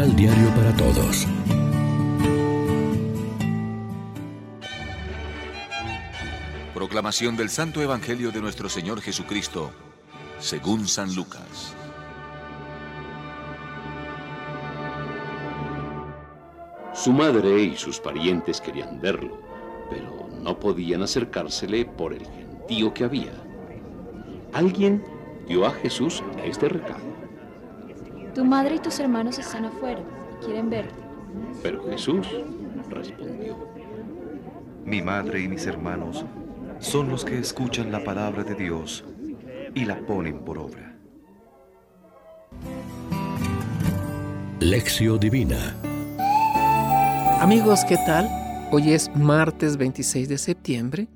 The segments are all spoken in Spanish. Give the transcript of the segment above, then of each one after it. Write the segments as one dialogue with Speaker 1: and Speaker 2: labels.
Speaker 1: Misal Diario para Todos.
Speaker 2: Proclamación del Santo Evangelio de nuestro Señor Jesucristo, según San Lucas.
Speaker 3: Su madre y sus parientes querían verlo, pero no podían acercársele por el gentío que había. Alguien dio a Jesús este recado.
Speaker 4: Tu madre y tus hermanos están afuera y quieren verte.
Speaker 3: Pero Jesús respondió.
Speaker 5: Mi madre y mis hermanos son los que escuchan la palabra de Dios y la ponen por obra.
Speaker 1: Lección Divina
Speaker 6: Amigos, ¿qué tal? Hoy es martes 26 de septiembre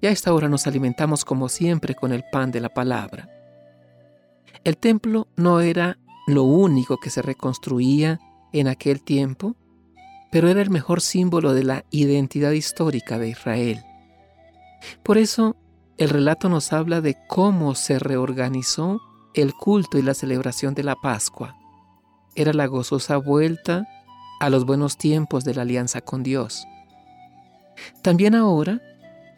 Speaker 6: y a esta hora nos alimentamos como siempre con el pan de la palabra. El templo no era lo único que se reconstruía en aquel tiempo, pero era el mejor símbolo de la identidad histórica de Israel. Por eso, el relato nos habla de cómo se reorganizó el culto y la celebración de la Pascua. Era la gozosa vuelta a los buenos tiempos de la alianza con Dios. También ahora,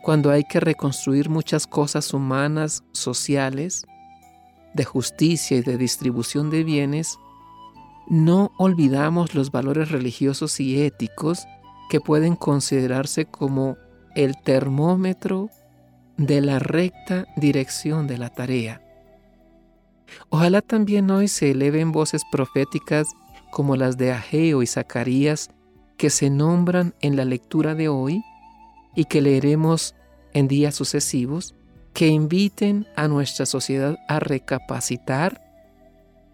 Speaker 6: cuando hay que reconstruir muchas cosas humanas, sociales, de justicia y de distribución de bienes, no olvidamos los valores religiosos y éticos que pueden considerarse como el termómetro de la recta dirección de la tarea. Ojalá también hoy se eleven voces proféticas como las de Ageo y Zacarías que se nombran en la lectura de hoy y que leeremos en días sucesivos, que inviten a nuestra sociedad a recapacitar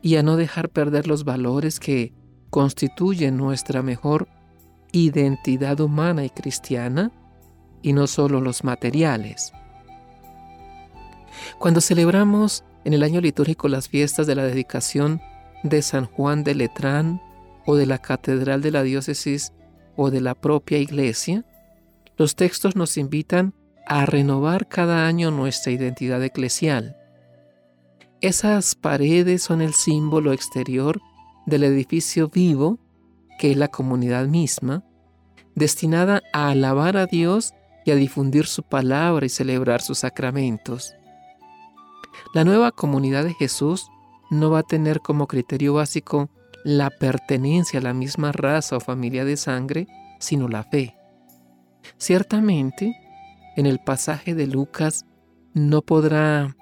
Speaker 6: y a no dejar perder los valores que constituyen nuestra mejor identidad humana y cristiana, y no solo los materiales. Cuando celebramos en el año litúrgico las fiestas de la dedicación de San Juan de Letrán o de la Catedral de la Diócesis o de la propia Iglesia, los textos nos invitan a renovar cada año nuestra identidad eclesial. Esas paredes son el símbolo exterior del edificio vivo, que es la comunidad misma, destinada a alabar a Dios y a difundir su palabra y celebrar sus sacramentos. La nueva comunidad de Jesús no va a tener como criterio básico la pertenencia a la misma raza o familia de sangre, sino la fe. Ciertamente, en el pasaje de Lucas no podrá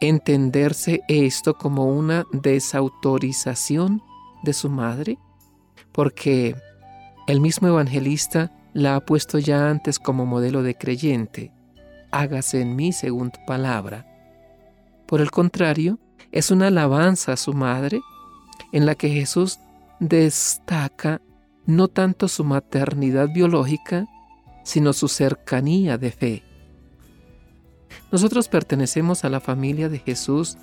Speaker 6: entenderse esto como una desautorización de su madre, porque el mismo evangelista la ha puesto ya antes como modelo de creyente. Hágase en mí según tu palabra. Por el contrario, es una alabanza a su madre en la que Jesús destaca no tanto su maternidad biológica, sino su cercanía de fe. Nosotros pertenecemos a la familia de Jesús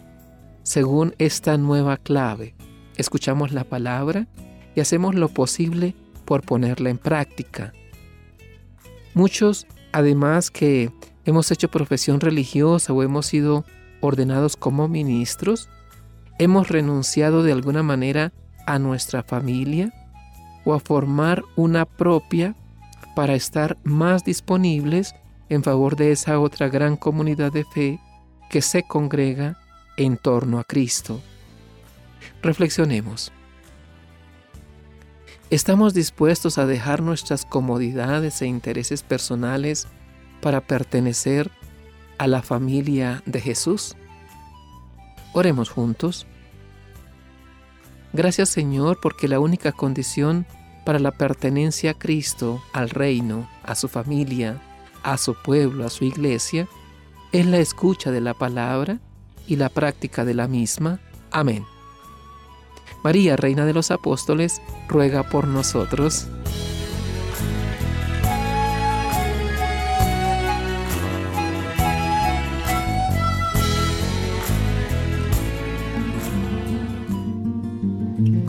Speaker 6: según esta nueva clave. Escuchamos la palabra y hacemos lo posible por ponerla en práctica. Muchos, además que hemos hecho profesión religiosa o hemos sido ordenados como ministros, hemos renunciado de alguna manera a nuestra familia o a formar una propia para estar más disponibles en favor de esa otra gran comunidad de fe que se congrega en torno a Cristo. Reflexionemos. ¿Estamos dispuestos a dejar nuestras comodidades e intereses personales para pertenecer a la familia de Jesús? Oremos juntos. Gracias Señor porque la única condición para la pertenencia a Cristo, al reino, a su familia, a su pueblo, a su iglesia, es la escucha de la palabra y la práctica de la misma. Amén. María, Reina de los Apóstoles, ruega por nosotros.